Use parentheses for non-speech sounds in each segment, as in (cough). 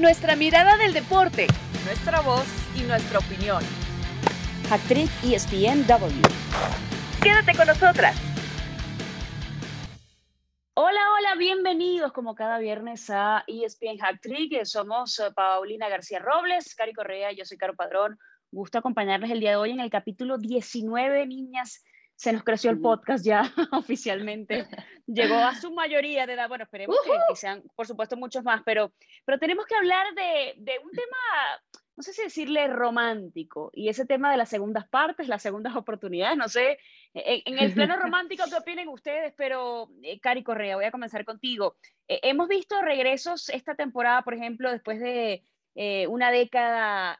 Nuestra mirada del deporte, nuestra voz y nuestra opinión. Actriz ESPNW. Quédate con nosotras. Hola, hola, bienvenidos como cada viernes a ESPN Hack Somos eh, Paulina García Robles, Cari Correa, yo soy Caro Padrón. Gusto acompañarles el día de hoy en el capítulo 19, niñas. Se nos creció el podcast ya (laughs) oficialmente. Llegó a su mayoría de edad. Bueno, esperemos que, sean, por supuesto, muchos más, pero, pero tenemos que hablar de, de un tema no sé si decirle romántico, y ese tema de las segundas partes, las segundas (laughs) oportunidades, no sé, e, en, el plano (laughs) romántico, ¿qué opinen ustedes? Pero, eh, Cari Correa, voy a comenzar contigo. Eh, hemos visto regresos esta temporada, por ejemplo, después de eh, una década,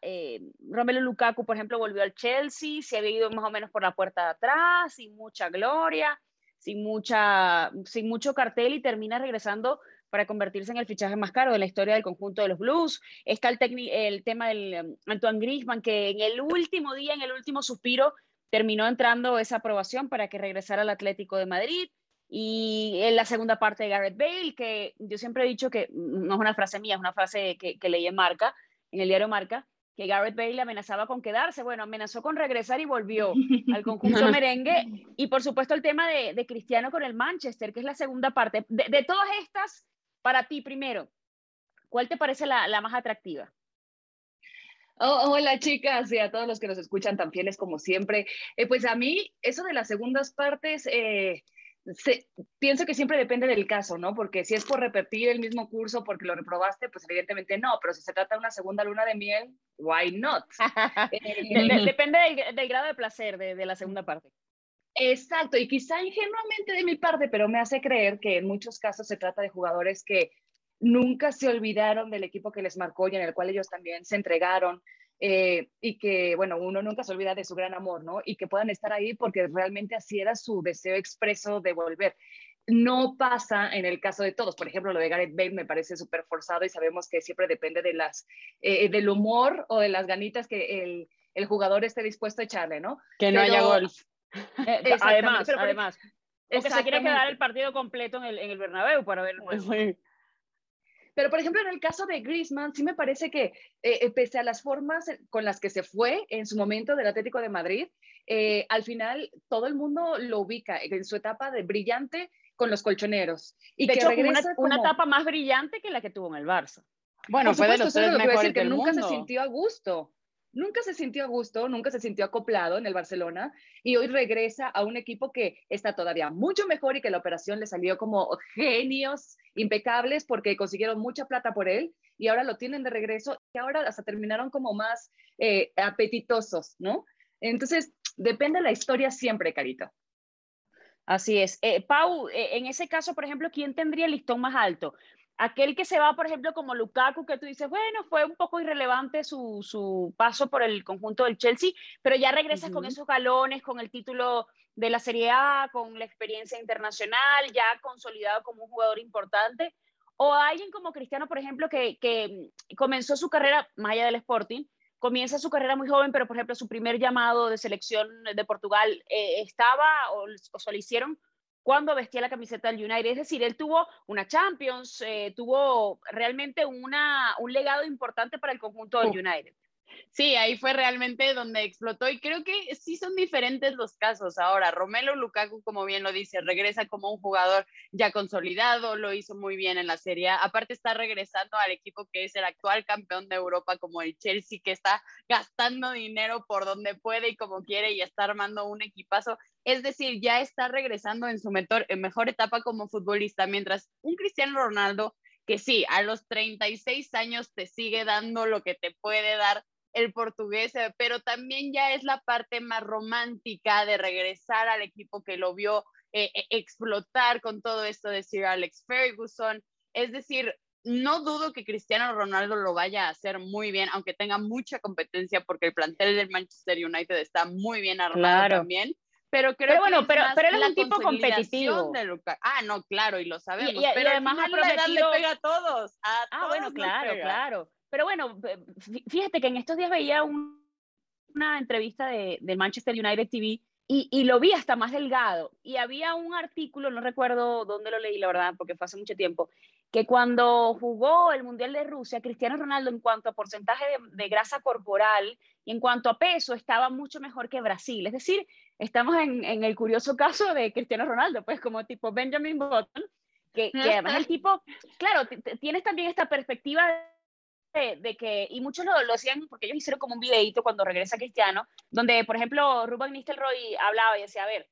Romelu Lukaku, por ejemplo, volvió al Chelsea, se había ido más o menos por la puerta de atrás, sin mucha gloria, sin, mucha, sin mucho cartel, y termina regresando para convertirse en el fichaje más caro de la historia del conjunto de los Blues. Está el, el tema del um, Antoine Griezmann, que en el último día, en el último suspiro, terminó entrando esa aprobación para que regresara al Atlético de Madrid. Y en la segunda parte de Garrett Bale, que yo siempre he dicho que no es una frase mía, es una frase que, que leí en Marca, en el diario Marca, que Garrett Bale amenazaba con quedarse, bueno, amenazó con regresar y volvió al (laughs) conjunto merengue. Y por supuesto el tema de, de Cristiano con el Manchester, que es la segunda parte. De, de todas estas, para ti, primero, ¿cuál te parece la, más atractiva? Oh, hola chicas y a todos los que nos escuchan tan fieles como siempre. Eh, pues a mí eso de las segundas partes, eh, pienso que siempre depende del caso, ¿no? Porque si es por repetir el mismo curso porque lo reprobaste, pues evidentemente no, pero si se trata de una segunda luna de miel, why not? (laughs) Eh, depende del, grado de placer de, de la segunda parte. Exacto, y quizá ingenuamente de mi parte, pero me hace creer que en muchos casos se trata de jugadores que nunca se olvidaron del equipo que les marcó y en el cual ellos también se entregaron. Eh, y que, bueno, uno nunca se olvida de su gran amor, ¿no? Y que puedan estar ahí porque realmente así era su deseo expreso de volver. No pasa en el caso de todos. Por ejemplo, lo de Gareth Bale me parece súper forzado y sabemos que siempre depende de las, eh, del humor o de las ganitas que el, el, jugador esté dispuesto a echarle, ¿no? Que no haya golf. Eh, (laughs) además, además. O que se quiere quedar el partido completo en el, en el Bernabéu para ver Pero, por ejemplo, en el caso de Griezmann, sí me parece que, eh, eh, pese a las formas con las que se fue en su momento del Atlético de Madrid, al final todo el mundo lo ubica en su etapa de brillante con los colchoneros. Y de que hecho, una, una, etapa más brillante que la que tuvo en el Barça. Bueno, fue de los tres mejores que nunca se sintió a gusto nunca se sintió a gusto, nunca se sintió acoplado en el Barcelona y hoy regresa a un equipo que está todavía mucho mejor y que la operación le salió como genios impecables porque consiguieron mucha plata por él y ahora lo tienen de regreso y ahora hasta terminaron como más eh, apetitosos, ¿no? Entonces, depende de la historia siempre, Carito. Así es. Eh, Pau, eh, en ese caso, por ejemplo, ¿quién tendría el listón más alto? Aquel que se va, por ejemplo, como Lukaku, que tú dices, bueno, fue un poco irrelevante su, su paso por el conjunto del Chelsea, pero ya regresas con esos galones, con el título de la Serie A, con la experiencia internacional, ya consolidado como un jugador importante. O alguien como Cristiano, por ejemplo, que, que comenzó su carrera, más allá del Sporting, comienza su carrera muy joven, pero por ejemplo su primer llamado de selección de Portugal eh, estaba o, o se lo hicieron cuando vestía la camiseta del United. Es decir, él tuvo una Champions, eh, tuvo realmente una, un legado importante para el conjunto del United. Sí, ahí fue realmente donde explotó y creo que sí son diferentes los casos. Ahora, Romelo Lukaku, como bien lo dice, regresa como un jugador ya consolidado, lo hizo muy bien en la Serie. Aparte está regresando al equipo que es el actual campeón de Europa como el Chelsea, que está gastando dinero por donde puede y como quiere y está armando un equipazo. Es decir, ya está regresando en su mejor, mejor etapa como futbolista, mientras un Cristiano Ronaldo que sí, a los 36 años te sigue dando lo que te puede dar el portugués, eh, pero también ya es la parte más romántica de regresar al equipo que lo vio eh, e, explotar con todo esto de Sir Alex Ferguson. Es decir, no dudo que Cristiano Ronaldo lo vaya a hacer muy bien, aunque tenga mucha competencia, porque el plantel del Manchester United está muy bien armado también. Pero creo bueno, que pero, pero él es un tipo competitivo. ah, no, claro, y lo sabemos. Y, pero además ha prometido... le pega a todos. ah, bueno, claro, claro. Pero bueno, fíjate que en estos días veía una entrevista de, Manchester United TV y, lo vi hasta más delgado. Y había un artículo, no recuerdo dónde lo leí, la verdad, porque fue hace mucho tiempo, que cuando jugó el Mundial de Rusia, Cristiano Ronaldo en cuanto a porcentaje de, grasa corporal y en cuanto a peso estaba mucho mejor que Brasil. Es decir, estamos en, el curioso caso de Cristiano Ronaldo, pues como tipo Benjamin Button, que, además el (laughs) tipo, claro, tienes también esta perspectiva de, que, y muchos lo, lo, hacían porque ellos hicieron como un videito cuando regresa Cristiano, donde, por ejemplo, Ruben Nistelrooy hablaba y decía, a ver,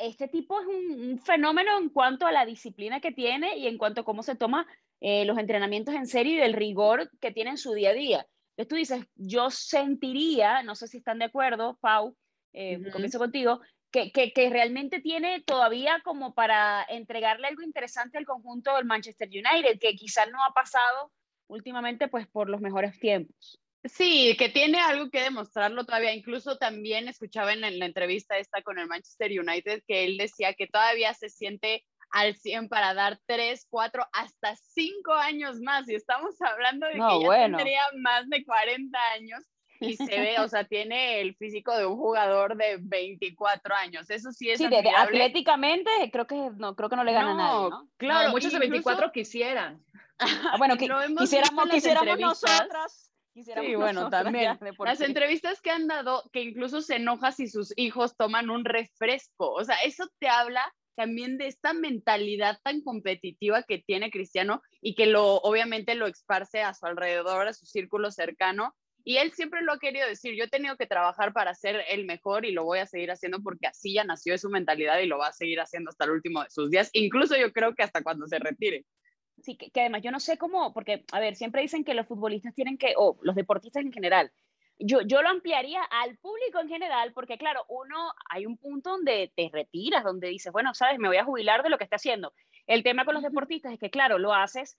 este tipo es un, fenómeno en cuanto a la disciplina que tiene y en cuanto a cómo se toma eh, los entrenamientos en serio y del rigor que tiene en su día a día. Entonces tú dices, yo sentiría, no sé si están de acuerdo, Pau, eh, comienzo contigo, que, que, que, realmente tiene todavía como para entregarle algo interesante al conjunto del Manchester United, que quizás no ha pasado últimamente pues por los mejores tiempos. Sí, que tiene algo que demostrarlo todavía. Incluso también escuchaba en la entrevista esta con el Manchester United que él decía que todavía se siente al 100 para dar 3, 4, hasta 5 años más. Y estamos hablando de que ya tendría más de 40 años y se ve, o (laughs) sea, tiene el físico de un jugador de 24 años. Eso sí es Sí, de, atléticamente creo que no creo que no le gana a nadie, ¿no? Claro, muchos de 24 quisieran. Ah, bueno, que, quisiéramos, quisiéramos nosotras sí, bueno, también. Las entrevistas que han dado, que incluso se enoja si sus hijos toman un refresco. O sea, eso te habla también de esta mentalidad tan competitiva que tiene Cristiano y que lo obviamente lo esparce a su alrededor, a su círculo cercano. Y él siempre lo ha querido decir, yo he tenido que trabajar para ser el mejor y lo voy a seguir haciendo porque así ya nació de su mentalidad y lo va a seguir haciendo hasta el último de sus días, incluso yo creo que hasta cuando se retire. Sí, que, además yo no sé cómo, porque, a ver, siempre dicen que los futbolistas tienen que, o los deportistas en general, yo, yo lo ampliaría al público en general, porque claro, uno, hay un punto donde te retiras, donde dices, bueno, sabes, me voy a jubilar de lo que está haciendo. El tema con los deportistas es que, claro, lo haces,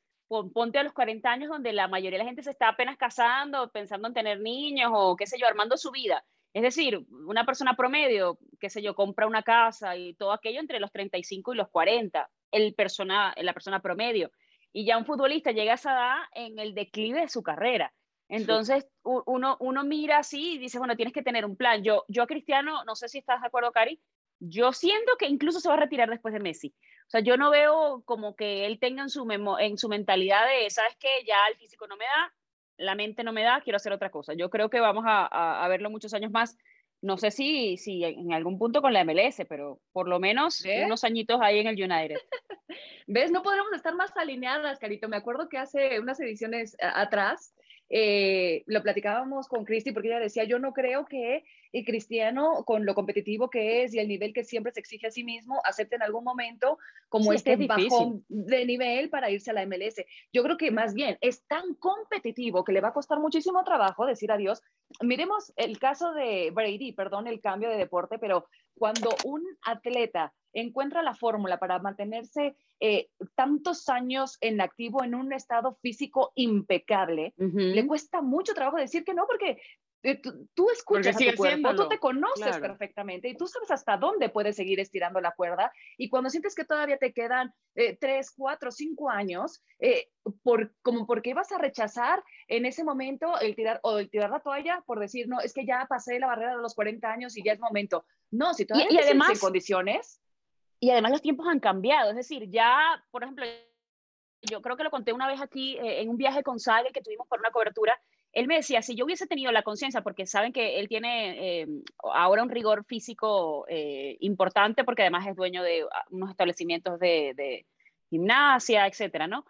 ponte a los 40 años donde la mayoría de la gente se está apenas casando, pensando en tener niños o qué sé yo, armando su vida. Es decir, una persona promedio, qué sé yo, compra una casa y todo aquello entre los 35 y los 40, el persona, la persona promedio y ya un futbolista llega a esa edad en el declive de su carrera. Entonces uno, uno mira así y dice, bueno, tienes que tener un plan. Yo, yo Cristiano, no sé si estás de acuerdo, Cari, yo siento que incluso se va a retirar después de Messi. O sea, yo no veo como que él tenga en su, en su mentalidad de, ¿sabes qué? Ya el físico no me da, la mente no me da, quiero hacer otra cosa. Yo creo que vamos a, a verlo muchos años más no sé si, si en algún punto con la MLS, pero por lo menos unos añitos ahí en el United. (laughs) ¿Ves? No podremos estar más alineadas, Carito. Me acuerdo que hace unas ediciones atrás eh, lo platicábamos con Cristi porque ella decía, yo no creo que el Cristiano, con lo competitivo que es y el nivel que siempre se exige a sí mismo, acepte en algún momento como este bajón de nivel para irse a la MLS. Yo creo que más bien es tan competitivo que le va a costar muchísimo trabajo decir adiós. Miremos el caso de Brady, perdón el cambio de deporte, pero cuando un atleta encuentra la fórmula para mantenerse eh, tantos años en activo en un estado físico impecable, le cuesta mucho trabajo decir que no, porque eh, tú, escuchas a tu cuerpo, tú te conoces perfectamente y tú sabes hasta dónde puedes seguir estirando la cuerda y cuando sientes que todavía te quedan eh, tres, cuatro, cinco años, por, como porque vas a rechazar en ese momento el tirar o el tirar la toalla por decir, no, es que ya pasé la barrera de los 40 años y ya es momento. No, si todavía y, además, en condiciones, y además los tiempos han cambiado, es decir, ya, por ejemplo, yo creo que lo conté una vez aquí eh, en un viaje con Sage que tuvimos por una cobertura, él me decía, si yo hubiese tenido la conciencia, porque saben que él tiene eh, ahora un rigor físico eh, importante, porque además es dueño de ah, unos establecimientos de, de gimnasia, etcétera, ¿no?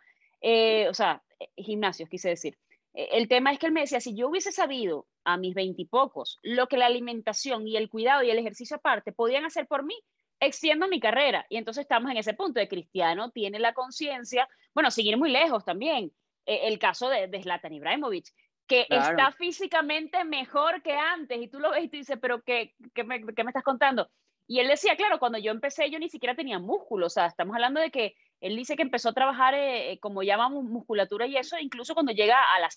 o sea, gimnasios, quise decir. El tema es que él me decía, si yo hubiese sabido a mis veintipocos lo que la alimentación y el cuidado y el ejercicio aparte podían hacer por mí, extiendo mi carrera. Y entonces estamos en ese punto de Cristiano tiene la conciencia, bueno, seguir muy lejos también. Eh, el caso de, de Zlatan Ibrahimovic, que está físicamente mejor que antes. Y tú lo ves y tú dices, pero qué, qué, me, ¿qué, me, estás contando? Y él decía, claro, cuando yo empecé yo ni siquiera tenía músculo. O sea, estamos hablando de que él dice que empezó a trabajar, eh, como llamamos, musculatura y eso, incluso cuando llega a la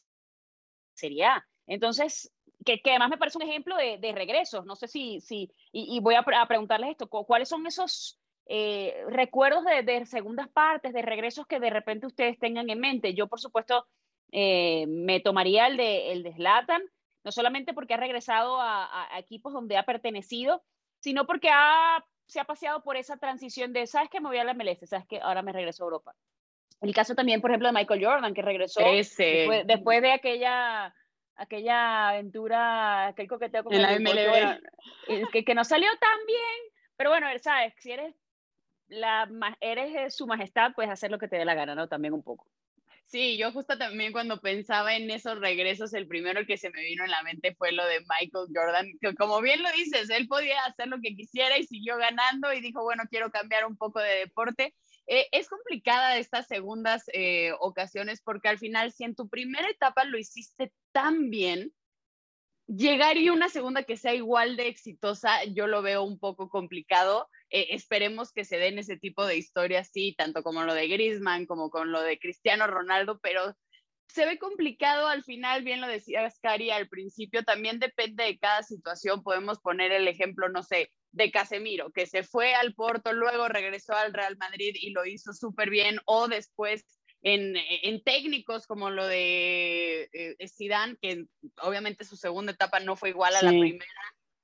Serie A. Entonces, que, además me parece un ejemplo de, de regresos. No sé si, si y, voy a, preguntarles esto, ¿cuáles son esos eh, recuerdos de, segundas partes, de regresos que de repente ustedes tengan en mente? Yo, por supuesto, eh, me tomaría el de, el de Zlatan, no solamente porque ha regresado a, equipos donde ha pertenecido, sino porque ha, se ha paseado por esa transición de, ¿sabes que me voy a la MLS? ¿Sabes que ahora me regreso a Europa? El caso también, por ejemplo, de Michael Jordan, que regresó Después, de aquella aquella aventura, aquel coqueteo con en la MLB. que, que no salió tan bien, pero bueno, sabes, si eres la eres su majestad, puedes hacer lo que te dé la gana, ¿no? También un poco. Sí, yo justo también cuando pensaba en esos regresos, el primero que se me vino en la mente fue lo de Michael Jordan, que como bien lo dices, él podía hacer lo que quisiera y siguió ganando y dijo, bueno, quiero cambiar un poco de deporte. Eh, es complicada estas segundas eh, ocasiones porque al final, si en tu primera etapa lo hiciste tan bien, llegar y una segunda que sea igual de exitosa, yo lo veo un poco complicado. Eh, esperemos que se den ese tipo de historias, sí, tanto como lo de Griezmann, como con lo de Cristiano Ronaldo, pero se ve complicado al final, bien lo decía Cari al principio, también depende de cada situación. Podemos poner el ejemplo, no sé, de Casemiro, que se fue al Porto, luego regresó al Real Madrid y lo hizo súper bien, o después en, técnicos como lo de eh, Zidane, que obviamente su segunda etapa no fue igual a la primera.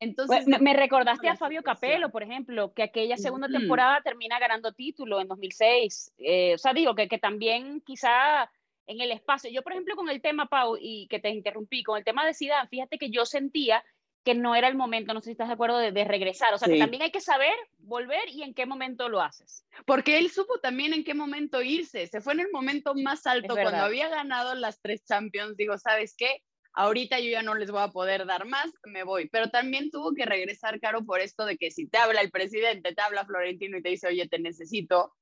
Entonces, me, recordaste a Fabio Capello, por ejemplo, que aquella segunda temporada termina ganando título en 2006. Eh, o sea, digo que, que también quizá en el espacio. Yo, por ejemplo, con el tema, Pau, y que te interrumpí, con el tema de Zidane, fíjate que yo sentía que no era el momento, no sé si estás de acuerdo, de, regresar. O sea, que también hay que saber volver y en qué momento lo haces. Porque él supo también en qué momento irse. Se fue en el momento más alto cuando había ganado las tres Champions. Digo, ¿sabes qué? Ahorita yo ya no les voy a poder dar más, me voy. Pero también tuvo que regresar, Caro, por esto de que si te habla el presidente, te habla Florentino y te dice, oye, te necesito,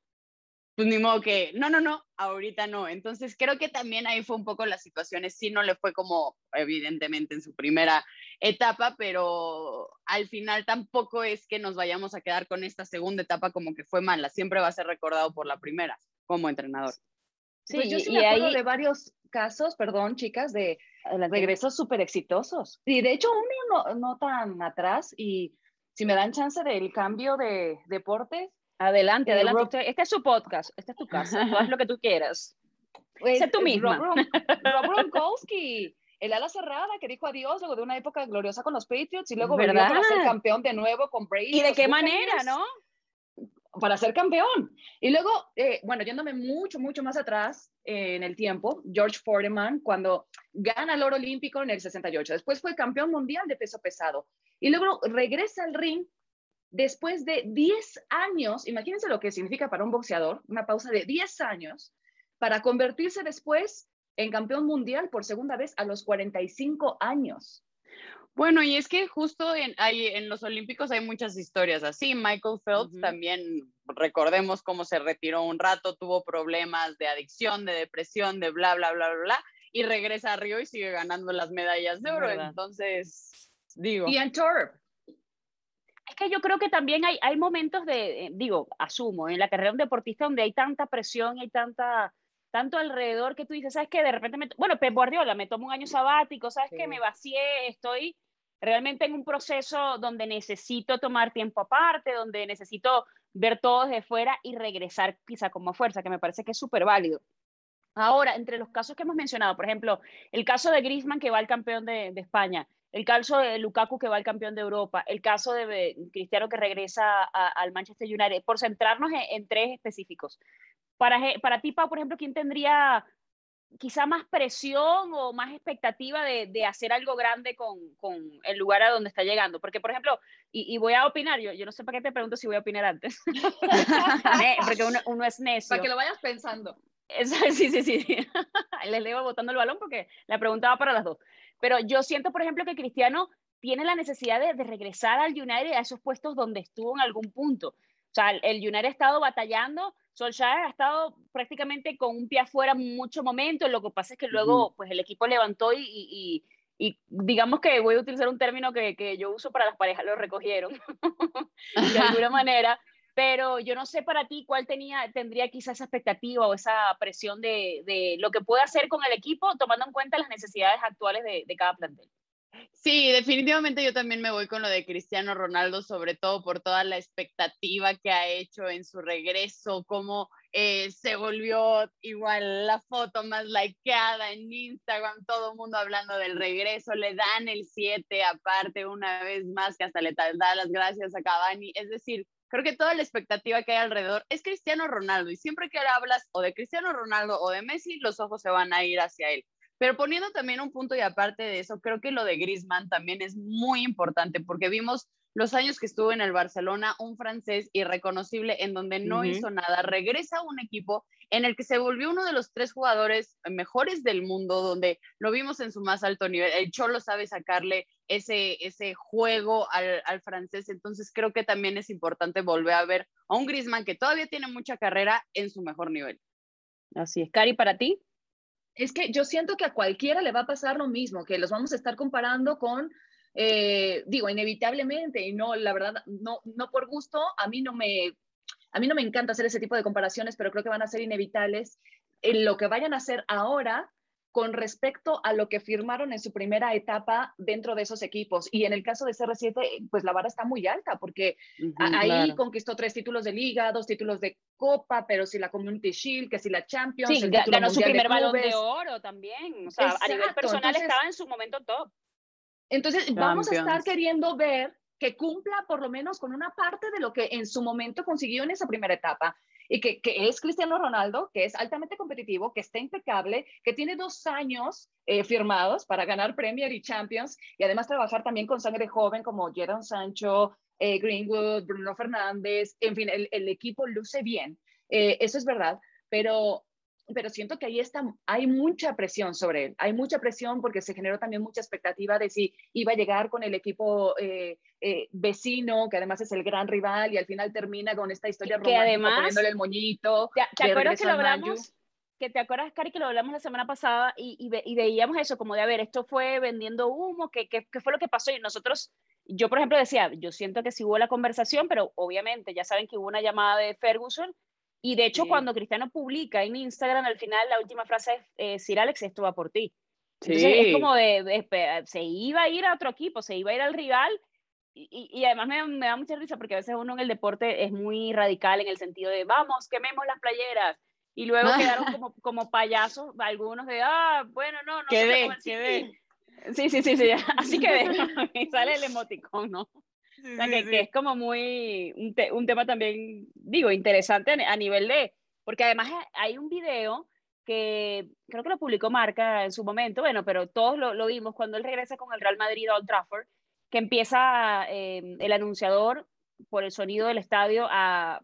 pues ni modo que, no, no, no, ahorita no. Entonces creo que también ahí fue un poco las situaciones, sí no le fue como evidentemente en su primera etapa, pero al final tampoco es que nos vayamos a quedar con esta segunda etapa como que fue mala, siempre va a ser recordado por la primera como entrenador. Sí, pues yo sí y me acuerdo de varios casos, perdón, chicas, de regresos súper exitosos. Y de hecho uno no, no tan atrás y si me dan chance del cambio de deportes, Adelante, adelante. Este es su podcast, esta es tu casa, haz lo que tú quieras. (laughs) Pues, sé tú misma. Rob, Gronkowski, el ala cerrada que dijo adiós luego de una época gloriosa con los Patriots y luego ¿verdad? volvió a ser campeón de nuevo con Brady. ¿Y de qué manera, no? Para ser campeón. Y luego, eh, bueno, yéndome mucho, mucho más atrás eh, en el tiempo, George Foreman, cuando gana el oro olímpico en el 68, después fue campeón mundial de peso pesado y luego regresa al ring después de 10 años, imagínense lo que significa para un boxeador, una pausa de 10 años, para convertirse después en campeón mundial por segunda vez a los 45 años. Bueno, y es que justo en, en los Olímpicos hay muchas historias así. Michael Phelps también, recordemos cómo se retiró un rato, tuvo problemas de adicción, de depresión, de bla, bla, bla, bla, bla, y regresa a Río y sigue ganando las medallas de oro. Entonces, digo. Y en Torp, es que yo creo que también hay, hay momentos de, eh, digo, asumo, en la carrera de un deportista donde hay tanta presión y hay tanta, tanto alrededor que tú dices, ¿sabes qué? De repente, me, bueno, Pep Guardiola, me tomo un año sabático, ¿sabes qué? Me vacié, estoy realmente en un proceso donde necesito tomar tiempo aparte, donde necesito ver todo desde fuera y regresar quizá como fuerza, que me parece que es súper válido. Ahora, entre los casos que hemos mencionado, por ejemplo, el caso de Griezmann que va al campeón de, España, el caso de Lukaku que va al campeón de Europa, el caso de Cristiano que regresa al Manchester United, por centrarnos en, tres específicos. Para, para ti, Pau, por ejemplo, ¿quién tendría quizá más presión o más expectativa de, hacer algo grande con, el lugar a donde está llegando? Porque, por ejemplo, y, voy a opinar, yo, yo no sé para qué te pregunto si voy a opinar antes, (laughs) porque uno, es necio. Para que lo vayas pensando. (laughs) sí, sí, sí. (laughs) Les leo botando el balón porque la preguntaba para las dos. Pero yo siento, por ejemplo, que Cristiano tiene la necesidad de, regresar al United a esos puestos donde estuvo en algún punto. O sea, el United ha estado batallando, Solskjaer ha estado prácticamente con un pie afuera mucho momento, lo que pasa es que luego pues el equipo levantó y, y, digamos que voy a utilizar un término que, que, yo uso para las parejas, lo recogieron (laughs) de alguna manera, pero yo no sé para ti cuál tenía, tendría quizás esa expectativa o esa presión de, de, lo que puede hacer con el equipo, tomando en cuenta las necesidades actuales de, de, cada plantel. Sí, definitivamente yo también me voy con lo de Cristiano Ronaldo, sobre todo por toda la expectativa que ha hecho en su regreso, cómo eh, se volvió igual la foto más likeada en Instagram, todo el mundo hablando del regreso, le dan el 7 aparte una vez más, que hasta le da las gracias a Cavani, es decir, creo que toda la expectativa que hay alrededor es Cristiano Ronaldo y siempre que hablas o de Cristiano Ronaldo o de Messi, los ojos se van a ir hacia él. Pero poniendo también un punto y aparte de eso, creo que lo de Griezmann también es muy importante porque vimos los años que estuvo en el Barcelona, un francés irreconocible en donde no hizo nada, regresa a un equipo en el que se volvió uno de los tres jugadores mejores del mundo, donde lo vimos en su más alto nivel. El Cholo sabe sacarle ese, ese juego al, al francés, entonces creo que también es importante volver a ver a un Griezmann que todavía tiene mucha carrera en su mejor nivel. Así es. Cari, para ti. Es que yo siento que a cualquiera le va a pasar lo mismo, que los vamos a estar comparando con, eh, digo, inevitablemente, y no, la verdad, no, no por gusto, a mí no me, a mí no me encanta hacer ese tipo de comparaciones, pero creo que van a ser inevitables. En lo que vayan a hacer ahora con respecto a lo que firmaron en su primera etapa dentro de esos equipos. Y en el caso de CR7, pues la vara está muy alta, porque ahí conquistó tres títulos de liga, dos títulos de copa, pero si la Community Shield, que si la Champions. Sí, ganó su primer balón de oro también. O sea, a nivel personal estaba en su momento top. Entonces, vamos a estar queriendo ver que cumpla por lo menos con una parte de lo que en su momento consiguió en esa primera etapa y que, es Cristiano Ronaldo, que es altamente competitivo, que está impecable, que tiene dos años eh, firmados para ganar Premier y Champions y además trabajar también con sangre joven como Jadon Sancho, eh, Greenwood, Bruno Fernández, en fin, el, equipo luce bien. Eh, eso es verdad, pero pero siento que ahí está, hay mucha presión sobre él, hay mucha presión porque se generó también mucha expectativa de si iba a llegar con el equipo eh, eh, vecino, que además es el gran rival, y al final termina con esta historia que romántica además, poniéndole el moñito. ¿Te, acuerdas que lo hablamos? Que te acuerdas, Cari, que lo hablamos la semana pasada y, y, veíamos eso, como de, a ver, esto fue vendiendo humo, ¿qué, qué, qué fue lo que pasó? Y nosotros, yo por ejemplo decía, yo siento que sí hubo la conversación, pero obviamente ya saben que hubo una llamada de Ferguson y de hecho, cuando Cristiano publica en Instagram, al final la última frase es, eh, Sir Alex, esto va por ti. Entonces es como de, se iba a ir a otro equipo, se iba a ir al rival. Y, y además me, me, da mucha risa porque a veces uno en el deporte es muy radical en el sentido de, vamos, quememos las playeras. Y luego quedaron como, como payasos, algunos de, ah, bueno, no, no. Quedé, quedé. Sí, sí, sí, sí, (laughs) así que (laughs) sale el emoticón, ¿no? Que, es como muy, un, un, tema también, digo, interesante a nivel de, porque además hay un video que creo que lo publicó Marca en su momento, bueno, pero todos lo, lo vimos cuando él regresa con el Real Madrid a Old Trafford, que empieza eh, el anunciador por el sonido del estadio a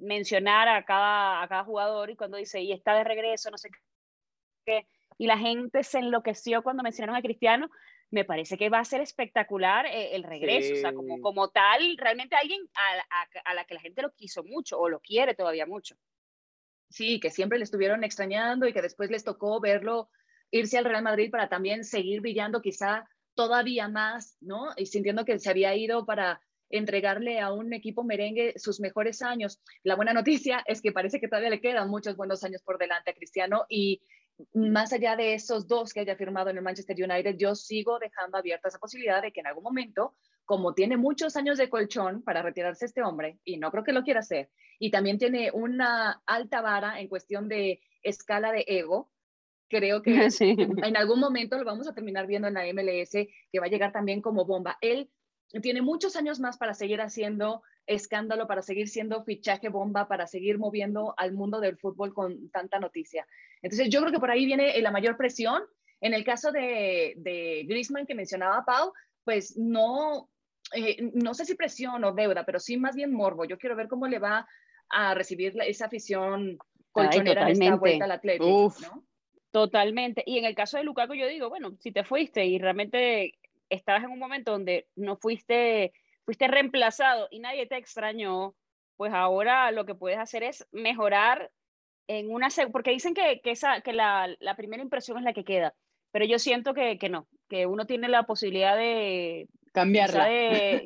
mencionar a cada, a cada jugador y cuando dice, y está de regreso, no sé qué, y la gente se enloqueció cuando mencionaron a Cristiano, me parece que va a ser espectacular eh, el regreso, o sea, como, como tal, realmente alguien a, a, la que la gente lo quiso mucho o lo quiere todavía mucho. Sí, que siempre le estuvieron extrañando y que después les tocó verlo irse al Real Madrid para también seguir brillando quizá todavía más, ¿no? Y sintiendo que se había ido para entregarle a un equipo merengue sus mejores años. La buena noticia es que parece que todavía le quedan muchos buenos años por delante a Cristiano y más allá de esos dos que haya firmado en el Manchester United, yo sigo dejando abierta esa posibilidad de que en algún momento, como tiene muchos años de colchón para retirarse este hombre, y no creo que lo quiera hacer, y también tiene una alta vara en cuestión de escala de ego, creo que (laughs) en algún momento lo vamos a terminar viendo en la MLS, que va a llegar también como bomba. Él tiene muchos años más para seguir haciendo escándalo, para seguir siendo fichaje bomba, para seguir moviendo al mundo del fútbol con tanta noticia. Entonces yo creo que por ahí viene la mayor presión. En el caso de, de Griezmann que mencionaba Pau, pues no, eh, no sé si presión o deuda, pero sí más bien morbo. Yo quiero ver cómo le va a recibir esa afición colchonera en esta vuelta al Atlético, ¿no? Totalmente. Y en el caso de Lukaku, yo digo, bueno, si te fuiste y realmente estabas en un momento donde no fuiste, fuiste reemplazado y nadie te extrañó, pues ahora lo que puedes hacer es mejorar en una, porque dicen que, que, esa, que la, la, primera impresión es la que queda, pero yo siento que, que no, que uno tiene la posibilidad de... Cambiarla.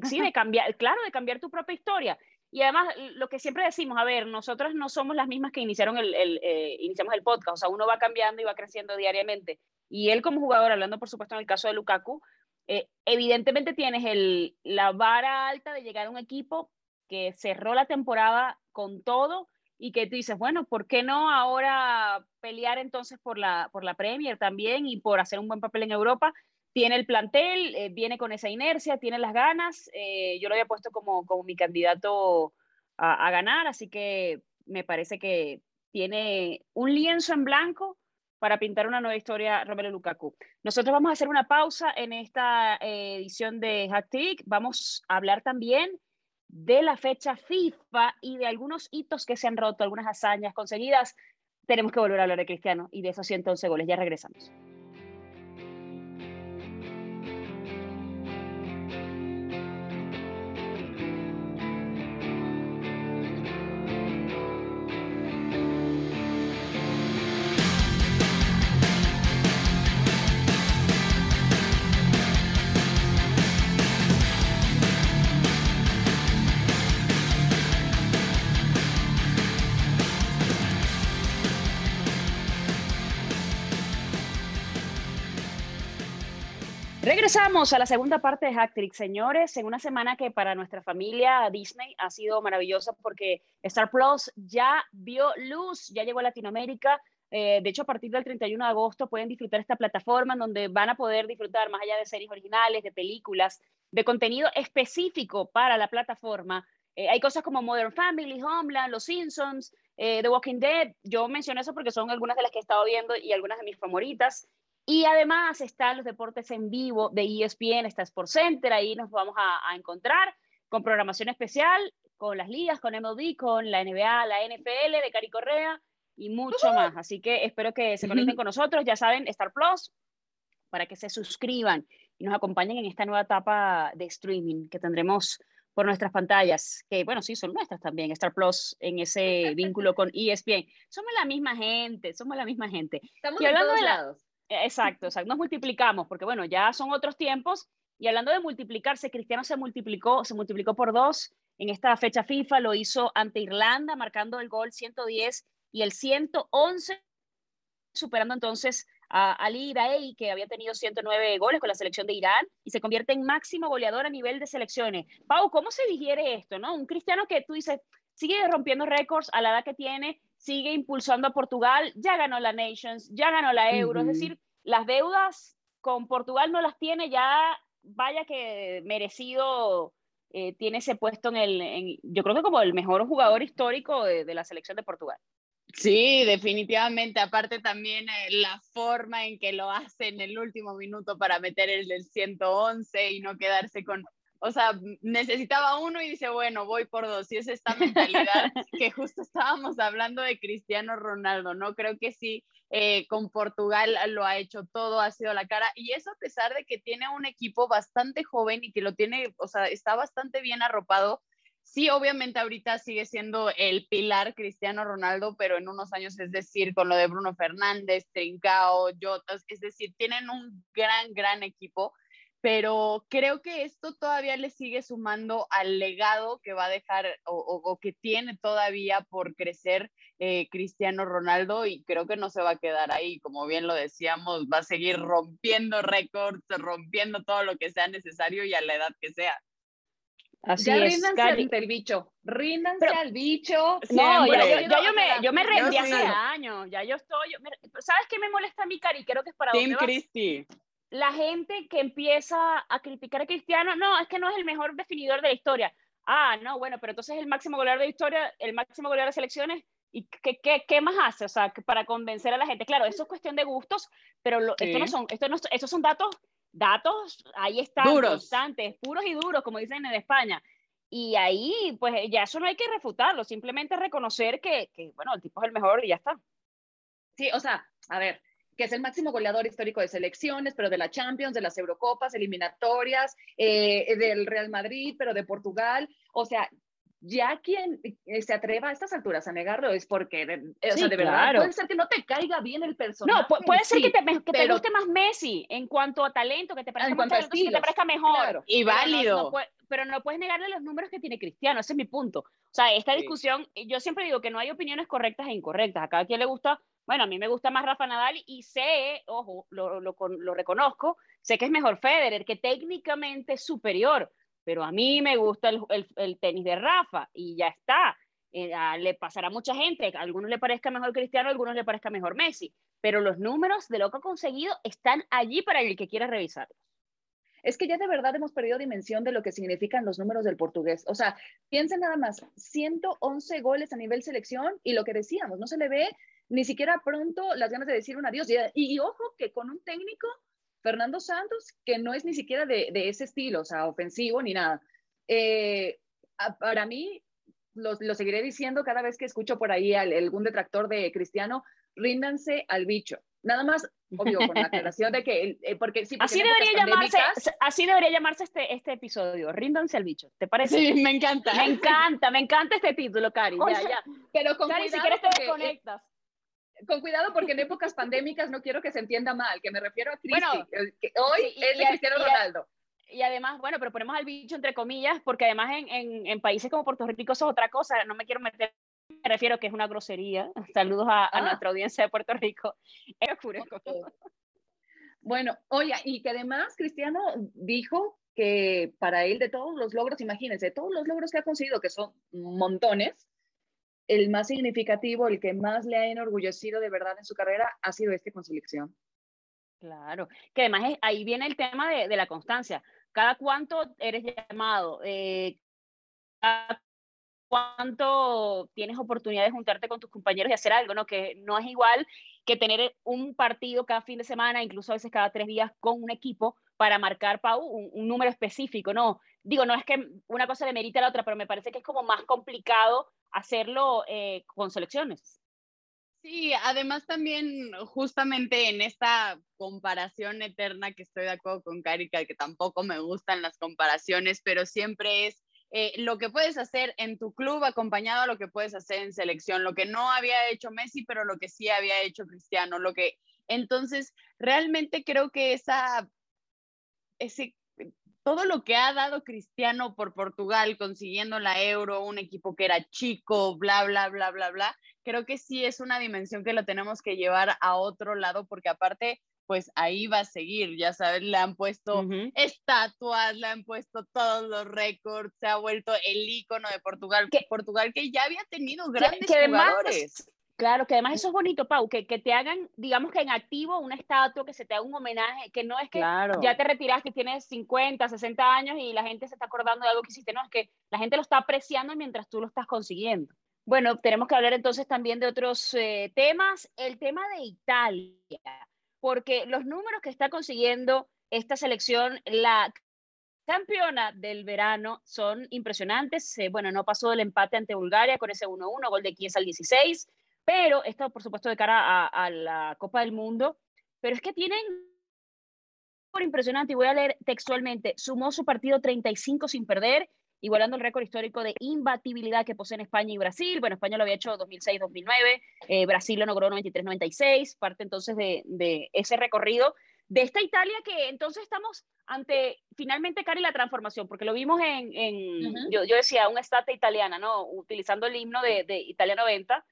sí, de (laughs) cambiar, claro, de cambiar tu propia historia. Y además, lo que siempre decimos, a ver, nosotros no somos las mismas que iniciaron el, el eh, iniciamos el podcast, o sea, uno va cambiando y va creciendo diariamente. Y él como jugador, hablando por supuesto en el caso de Lukaku, eh, evidentemente tienes la vara alta de llegar a un equipo que cerró la temporada con todo y que tú dices, bueno, ¿por qué no ahora pelear entonces por la, por la Premier también y por hacer un buen papel en Europa? tiene el plantel, eh, viene con esa inercia, tiene las ganas. Eh, yo lo había puesto como, como mi candidato a, ganar, así que me parece que tiene un lienzo en blanco para pintar una nueva historia Romelu Lukaku. Nosotros vamos a hacer una pausa en esta eh, edición de Trick. Vamos a hablar también de la fecha FIFA y de algunos hitos que se han roto, algunas hazañas conseguidas. Tenemos que volver a hablar de Cristiano y de esos 111 goles. Ya regresamos. Regresamos a la segunda parte de Hacktrick, señores, en una semana que para nuestra familia Disney ha sido maravillosa porque Star Plus ya vio luz, ya llegó a Latinoamérica. Eh, de hecho, a partir del 31 de agosto pueden disfrutar esta plataforma en donde van a poder disfrutar más allá de series originales, de películas, de contenido específico para la plataforma. Eh, hay cosas como Modern Family, Homeland, Los Simpsons, eh, The Walking Dead. Yo mencioné eso porque son algunas de las que he estado viendo y algunas de mis favoritas. Y además están los deportes en vivo de ESPN, está Sports Center, ahí nos vamos a, encontrar con programación especial, con las ligas, con MLB, con la NBA, la NFL de Cari Correa y mucho más. Así que espero que se conecten con nosotros, ya saben, Star Plus, para que se suscriban y nos acompañen en esta nueva etapa de streaming que tendremos por nuestras pantallas, que bueno, sí, son nuestras también, Star Plus en ese vínculo con ESPN. Somos la misma gente, somos la misma gente. Estamos y hablando de lados. Exacto, exacto. Nos multiplicamos, porque bueno, ya son otros tiempos. Y hablando de multiplicarse, Cristiano se multiplicó, se multiplicó por dos en esta fecha FIFA, lo hizo ante Irlanda, marcando el gol 110 y el 111, superando entonces a Ali Idaei, que había tenido 109 goles con la selección de Irán, y se convierte en máximo goleador a nivel de selecciones. Pau, ¿cómo se digiere esto? no? Un cristiano que tú dices, sigue rompiendo récords a la edad que tiene, sigue impulsando a Portugal, ya ganó la Nations, ya ganó la Euro, es decir, las deudas con Portugal no las tiene, ya vaya que merecido eh, tiene ese puesto en el, yo creo que como el mejor jugador histórico de, la selección de Portugal. Sí, definitivamente. Aparte también eh, la forma en que lo hace en el último minuto para meter el del 111 y no quedarse con o sea, necesitaba uno y dice, bueno, voy por dos. Y es esta mentalidad (laughs) que justo estábamos hablando de Cristiano Ronaldo, ¿no? Creo que sí, eh, con Portugal lo ha hecho todo, ha sido la cara. Y eso a pesar de que tiene un equipo bastante joven y que lo tiene, o sea, está bastante bien arropado. Sí, obviamente ahorita sigue siendo el pilar Cristiano Ronaldo, pero en unos años, es decir, con lo de Bruno Fernández, Trincao, Jotas, es decir, tienen un gran, gran equipo pero creo que esto todavía le sigue sumando al legado que va a dejar o, que tiene todavía por crecer eh, Cristiano Ronaldo y creo que no se va a quedar ahí, como bien lo decíamos, va a seguir rompiendo récords, rompiendo todo lo que sea necesario y a la edad que sea. Así ya es, ríndanse el bicho, ríndanse al bicho. No, ya, yo, me, yo me rendí hace años, ya yo estoy, ¿sabes qué me molesta a mí, Cari? Creo que es para Team Christie la gente que empieza a criticar a Cristiano, no, es que no es el mejor definidor de la historia. Ah, no, bueno, pero entonces el máximo goleador de la historia, el máximo goleador de selecciones, ¿y qué, qué, qué más hace? O sea, para convencer a la gente. Claro, eso es cuestión de gustos, pero esto no son, esto no, estos son datos, datos, ahí están, duros. constantes, puros y duros, como dicen en España. Y ahí, pues ya eso no hay que refutarlo, simplemente reconocer que, que, bueno, el tipo es el mejor y ya está. Sí, o sea, a ver, que es el máximo goleador histórico de selecciones, pero de la Champions, de las Eurocopas, eliminatorias, eh, del Real Madrid, pero de Portugal. O sea, ya quien eh, se atreva a estas alturas a negarlo es porque, o sea, de verdad, puede ser que no te caiga bien el personaje. No, puede ser que, te, que te, guste más Messi en cuanto a talento, que te parezca, que te parezca mejor. Y válido. pero no puedes negarle los números que tiene Cristiano, ese es mi punto. O sea, esta discusión, yo siempre digo que no hay opiniones correctas e incorrectas. A cada quien le gusta bueno, a mí me gusta más Rafa Nadal y sé, ojo, lo, reconozco, sé que es mejor Federer, que técnicamente es superior, pero a mí me gusta el, el, tenis de Rafa y ya está. eh, le pasará a mucha gente, a algunos le parezca mejor Cristiano, a algunos le parezca mejor Messi, pero los números de lo que ha conseguido están allí para el que quiera revisarlos. Es que ya de verdad hemos perdido dimensión de lo que significan los números del portugués. O sea, piensen nada más, 111 goles a nivel selección y lo que decíamos, no se le ve ni siquiera pronto las ganas de decir un adiós. Y, ojo que con un técnico, Fernando Santos, que no es ni siquiera de, ese estilo, o sea, ofensivo ni nada. Eh, para mí, lo, seguiré diciendo cada vez que escucho por ahí algún detractor de Cristiano, ríndanse al bicho. Nada más, obvio, con la aclaración de que, eh, porque sí, así debería llamarse, así debería llamarse este, este episodio, ríndanse al bicho, ¿te parece? Sí, me encanta. Me encanta, me encanta este título, Cari, ya, ya. Pero con Cari, si quieres te porque, desconectas. Con cuidado porque en épocas pandémicas no quiero que se entienda mal, que me refiero a Cristi, Bueno, que hoy es de Cristiano Ronaldo y además, bueno, pero ponemos al bicho entre comillas, porque además en, en, en, países como Puerto Rico eso es otra cosa, no me quiero meter, me refiero que es una grosería. (laughs) Saludos a, a Ah. nuestra audiencia de Puerto Rico. (laughs) Es oscuro. Bueno, oye, y que además Cristiano dijo que para él de todos los logros, imagínense, todos los logros que ha conseguido, que son montones, el más significativo, el que más le ha enorgullecido de verdad en su carrera ha sido este con selección. Claro, que además es- ahí viene el tema de, de la constancia. Cada cuánto eres llamado, eh, cada cuánto tienes oportunidad de juntarte con tus compañeros y hacer algo, ¿no? Que no es igual que tener un partido cada fin de semana, incluso a veces cada tres días con un equipo para marcar, Pau, un, un número específico, ¿no? Digo, no es que una cosa le merita a la otra, pero me parece que es como más complicado hacerlo eh, con selecciones. Sí, además también justamente en esta comparación eterna que estoy de acuerdo con Karika, que tampoco me gustan las comparaciones, pero siempre es eh, lo que puedes hacer en tu club acompañado a lo que puedes hacer en selección, lo que no había hecho Messi, pero lo que sí había hecho Cristiano, lo que entonces realmente creo que esa ese todo lo que ha dado Cristiano por Portugal consiguiendo la Euro, un equipo que era chico, bla bla bla bla bla, creo que sí es una dimensión que lo tenemos que llevar a otro lado porque aparte pues ahí va a seguir, ya sabes, le han puesto estatuas, le han puesto todos los récords, se ha vuelto el ícono de Portugal, Que- Portugal que ya había tenido Que- grandes que además, jugadores. Claro, que además eso es bonito, Pau, que, que te hagan, digamos que en activo una estatua, que se te haga un homenaje, que no es que Claro. ya te retiraste, tienes 50, 60 años y la gente se está acordando de algo que hiciste, no, es que la gente lo está apreciando mientras tú lo estás consiguiendo. Bueno, tenemos que hablar entonces también de otros eh, temas, el tema de Italia, porque los números que está consiguiendo esta selección, la campeona del verano, son impresionantes. Eh, bueno, no pasó del empate ante Bulgaria con ese 1-1, gol de Chiesa al 16, pero esto, por supuesto, de cara a, a la Copa del Mundo. Pero es que tienen por impresionante, y voy a leer textualmente, sumó su partido 35 sin perder, igualando el récord histórico de imbatibilidad que poseen España y Brasil. Bueno, España lo había hecho 2006-2009, eh, Brasil lo logró 93-96, parte entonces de, de ese recorrido de esta Italia que entonces estamos ante finalmente, Cari, la transformación, porque lo vimos en, en Ujú. yo, yo decía, una estate italiana, ¿no? Utilizando el himno de, de Italia 90,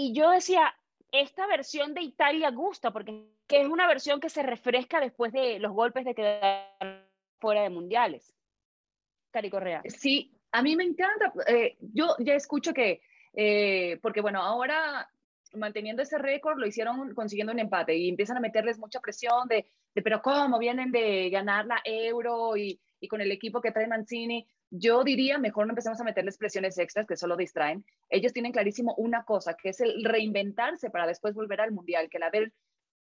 y yo decía, esta versión de Italia gusta, porque que es una versión que se refresca después de los golpes de quedar fuera de mundiales. Cari Correa. Sí, a mí me encanta. eh, yo ya escucho que, eh, porque bueno, ahora manteniendo ese récord lo hicieron consiguiendo un empate y empiezan a meterles mucha presión de, de pero ¿cómo vienen de ganar la euro y, y con el equipo que trae Mancini? Yo diría, mejor no empecemos a meterles presiones extras que solo distraen. Ellos tienen clarísimo una cosa, que es el reinventarse para después volver al Mundial, que el, haber,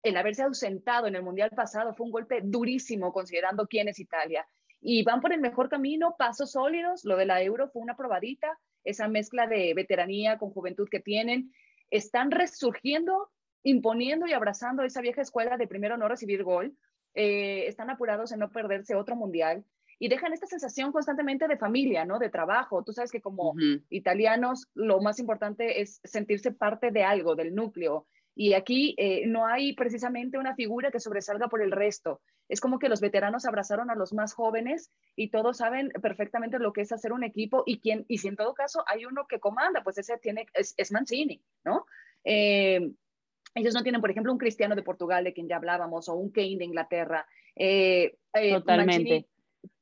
el haberse ausentado en el Mundial pasado fue un golpe durísimo considerando quién es Italia y van por el mejor camino, pasos sólidos. Lo de la Euro fue una probadita, esa mezcla de veteranía con juventud que tienen. Están resurgiendo, imponiendo y abrazando esa vieja escuela de primero no recibir gol. Eh, están apurados en no perderse otro mundial y dejan esta sensación constantemente de familia, ¿no? De trabajo. Tú sabes que como Ujú. italianos lo más importante es sentirse parte de algo, del núcleo. Y aquí eh, no hay precisamente una figura que sobresalga por el resto. Es como que los veteranos abrazaron a los más jóvenes y todos saben perfectamente lo que es hacer un equipo y, quién, y si en todo caso hay uno que comanda, pues ese tiene, es, es Mancini, ¿no? Eh, ellos no tienen, por ejemplo, un Cristiano de Portugal, de quien ya hablábamos, o un Kane de Inglaterra. Eh, eh, Totalmente. Mancini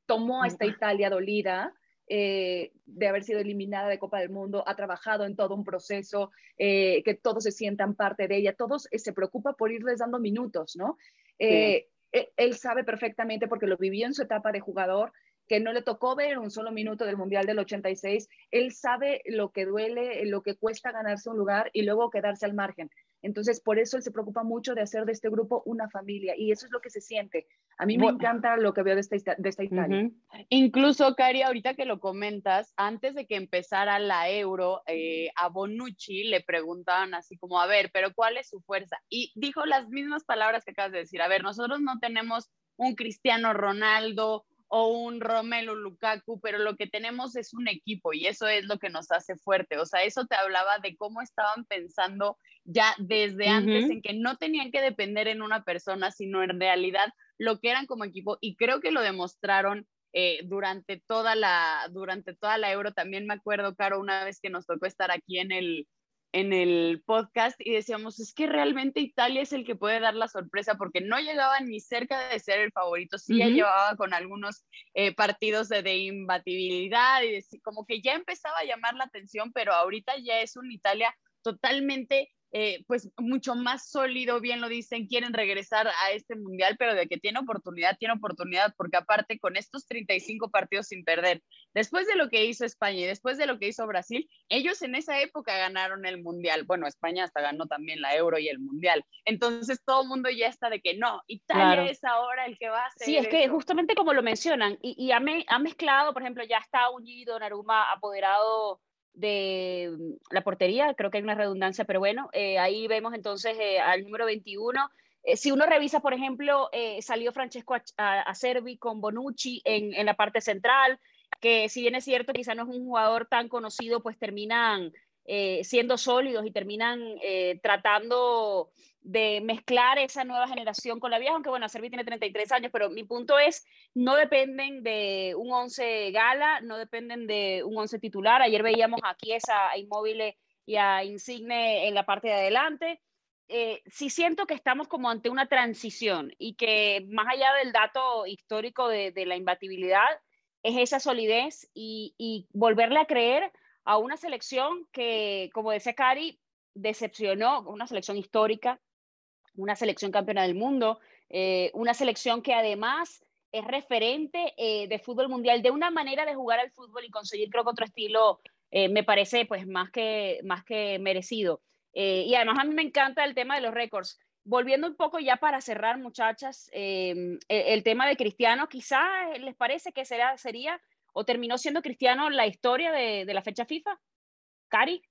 tomó a esta Italia dolida eh, de haber sido eliminada de Copa del Mundo, ha trabajado en todo un proceso, eh, que todos se sientan parte de ella, todos se preocupa por irles dando minutos, ¿no? Él, él sabe perfectamente porque lo vivió en su etapa de jugador, que no le tocó ver un solo minuto del Mundial del 86, él sabe lo que duele, lo que cuesta ganarse un lugar y luego quedarse al margen. Entonces, por eso él se preocupa mucho de hacer de este grupo una familia y eso es lo que se siente. A mí me encanta lo que veo de esta, de esta Italia. Incluso, Cari, ahorita que lo comentas, antes de que empezara la Euro, eh, a Bonucci le preguntaban así como, a ver, pero ¿cuál es su fuerza? Y dijo las mismas palabras que acabas de decir, a ver, nosotros no tenemos un Cristiano Ronaldo, o un Romelu Lukaku, pero lo que tenemos es un equipo y eso es lo que nos hace fuerte. O sea, eso te hablaba de cómo estaban pensando ya desde antes en que no tenían que depender en una persona, sino en realidad lo que eran como equipo y creo que lo demostraron eh, durante toda la durante toda la Euro. También me acuerdo, Caro, una vez que nos tocó estar aquí en el en el podcast y decíamos, es que realmente Italia es el que puede dar la sorpresa porque no llegaba ni cerca de ser el favorito, sí ya llevaba con algunos eh, partidos de, de, imbatibilidad y como que ya empezaba a llamar la atención, pero ahorita ya es un Italia totalmente eh, pues mucho más sólido, bien lo dicen, quieren regresar a este mundial, pero de que tiene oportunidad, tiene oportunidad, porque aparte con estos 35 partidos sin perder, después de lo que hizo España y después de lo que hizo Brasil, ellos en esa época ganaron el mundial. Bueno, España hasta ganó también la euro y el mundial. Entonces todo el mundo ya está de que no, Italia es ahora el que va a ser. Sí, es que justamente como lo mencionan, y, y ha, ha, mezclado, por ejemplo, ya está unido Naruma apoderado de mm, la portería, creo que hay una redundancia, pero bueno, eh, ahí vemos entonces eh, al número 21. Eh, si uno revisa, por ejemplo, salió Francesco Acerbi con Bonucci en, en, la parte central, que si bien es cierto, quizá no es un jugador tan conocido, pues terminan siendo sólidos y terminan tratando de mezclar esa nueva generación con la vieja, aunque bueno, Servi tiene 33 años, pero mi punto es, no dependen de un 11 gala, no dependen de un 11 titular. Ayer veíamos aquí esa a Inmóvil y a Insigne en la parte de adelante. Eh, sí siento que estamos como ante una transición y que más allá del dato histórico de, la imbatibilidad, es esa solidez y, y volverle a creer a una selección que, como decía Cari, decepcionó, una selección histórica, una selección campeona del mundo, eh, una selección que además es referente eh, de fútbol mundial, de una manera de jugar al fútbol y conseguir, creo que otro estilo, eh, me parece pues más que, más que merecido. y además a mí me encanta el tema de los récords. Volviendo un poco ya para cerrar, muchachas, el, el, tema de Cristiano, quizá les parece que será, sería o terminó siendo Cristiano la historia de, de la fecha FIFA. Cari.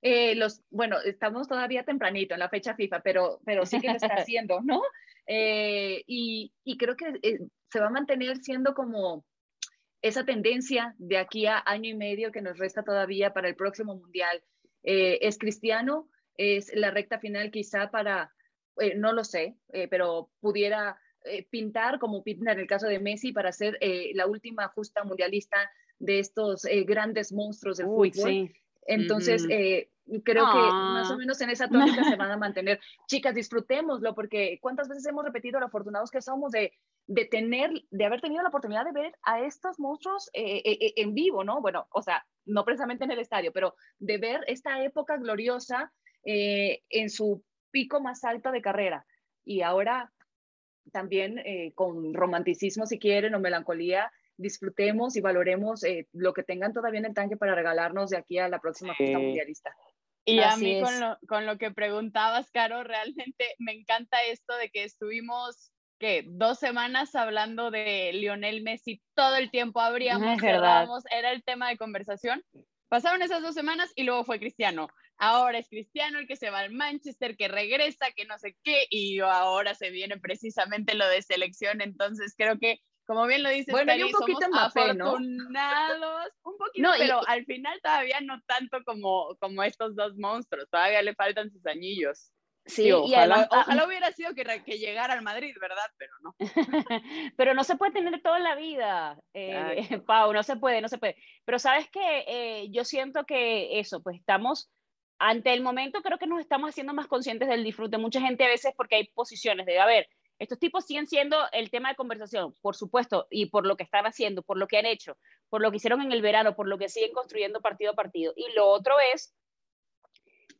Eh, los, bueno, estamos todavía tempranito en la fecha FIFA, pero, pero sí que lo está (laughs) haciendo, ¿no? Eh, y, y, creo que eh, se va a mantener siendo como esa tendencia de aquí a año y medio que nos resta todavía para el próximo Mundial. es cristiano, es la recta final quizá para, no lo sé, pero pudiera pintar como pinta en el caso de Messi para ser la última justa mundialista de estos grandes monstruos del fútbol. Sí. Entonces, creo que más o ah. menos en esa (laughs) tónica se van a mantener. Chicas, disfrutémoslo, porque cuántas veces hemos repetido lo afortunados que somos de, de tener, de haber tenido la oportunidad de ver a estos monstruos eh, eh, eh, en vivo, ¿no? Bueno, o sea, no precisamente en el estadio, pero de ver esta época gloriosa en su pico más alto de carrera. Y ahora también con romanticismo, si quieren, o melancolía, disfrutemos y valoremos lo que tengan todavía en el tanque para regalarnos de aquí a la próxima fiesta mundialista. Y a mí con lo, con lo, que preguntabas, Caro, realmente me encanta esto de que estuvimos, ¿qué? Dos semanas hablando de Lionel Messi todo el tiempo, abríamos, cerrábamos, era el tema de conversación. Pasaron esas dos semanas y luego fue Cristiano. Ahora es Cristiano el que se va al Manchester, que regresa, que no sé qué, y ahora se viene precisamente lo de selección. Entonces creo que como bien lo dices, bueno, un poquito somos afortunados, un poquito, pero al final todavía no tanto como, como estos dos monstruos, todavía le faltan sus anillos. Sí, ojalá, ojalá hubiera sido que, que, llegara al Madrid, ¿verdad? Pero no. (laughs) pero no se puede tener toda la vida, eh, Pau, no se puede, no se puede. Pero sabes que eh, yo siento que eso, pues estamos ante el momento, creo que nos estamos haciendo más conscientes del disfrute. Mucha gente a veces, porque hay posiciones de, a ver, estos tipos siguen siendo el tema de conversación, por supuesto, y por lo que están haciendo, por lo que han hecho, por lo que hicieron en el verano, por lo que siguen construyendo partido a partido. Y lo otro es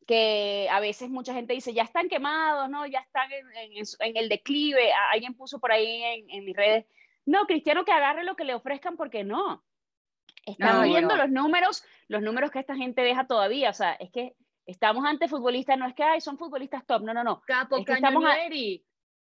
que a veces mucha gente dice, ya están quemados, ¿no? Ya están en, el declive. Alguien puso por ahí en, mis redes, no, Cristiano que agarre lo que le ofrezcan porque no. Están viendo los números, los números que esta gente deja todavía. O sea, es que estamos ante futbolistas, no es que son futbolistas top, no, no, no. Capo, es estamos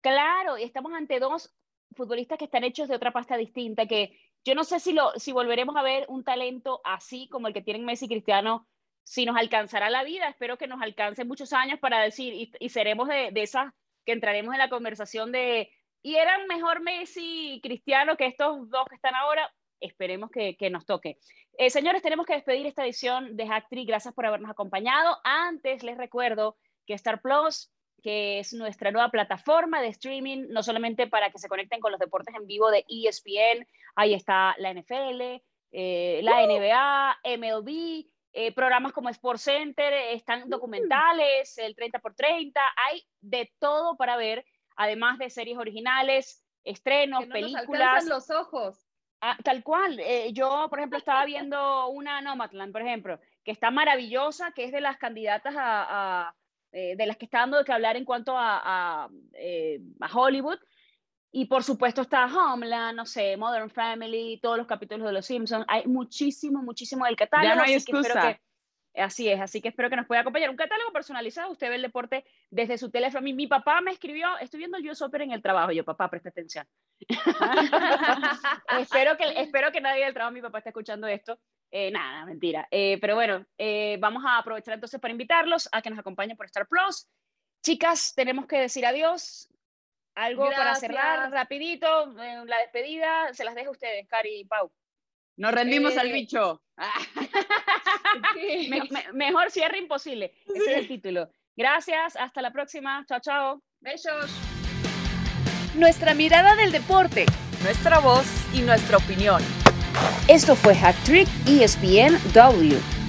Claro, y estamos ante dos futbolistas que están hechos de otra pasta distinta, que yo no sé si, lo, si volveremos a ver un talento así como el que tienen Messi y Cristiano si nos alcanzará la vida, espero que nos alcance muchos años para decir, y, seremos de, esas que entraremos en la conversación de, y eran mejor Messi y Cristiano que estos dos que están ahora, esperemos que, nos toque. Eh, señores, tenemos que despedir esta edición de Hacktree, gracias por habernos acompañado. Antes les recuerdo que Star Plus que es nuestra nueva plataforma de streaming, no solamente para que se conecten con los deportes en vivo de ESPN, ahí está la NFL, eh, la NBA, MLB, eh, programas como Sports Center, están mm. documentales, el 30 por 30, hay de todo para ver, además de series originales, estrenos, que no películas. Nos los ojos. Ah, tal cual. Eh, yo, por ejemplo, estaba viendo una Nomadland, por ejemplo, que está maravillosa, que es de las candidatas a, de las que está dando de que hablar en cuanto a, a, a Hollywood. Y por supuesto está Homeland, no sé, Modern Family, todos los capítulos de Los Simpsons. Hay muchísimo, muchísimo del catálogo. Ya no hay excusa. Así es, así que espero que nos pueda acompañar. Un catálogo personalizado, usted ve el deporte desde su teléfono. Mi, mi papá me escribió, estoy viendo el US Open en el trabajo. Yo, papá, presta atención. (laughs) espero, que, espero que nadie del trabajo, mi papá, esté escuchando esto. Eh, nada, mentira. Eh, pero bueno, eh, vamos a aprovechar entonces para invitarlos a que nos acompañen por Star Plus. Chicas, tenemos que decir adiós. Algo para cerrar rapidito, eh, la despedida, se las dejo a ustedes, Cari y Pau. Nos rendimos al (laughs) mejor cierre imposible. Ese es el título. Gracias, hasta la próxima. Chao, chao. Besos. Nuestra mirada del deporte, nuestra voz y nuestra opinión. Esto fue Hack Trick ESPN W.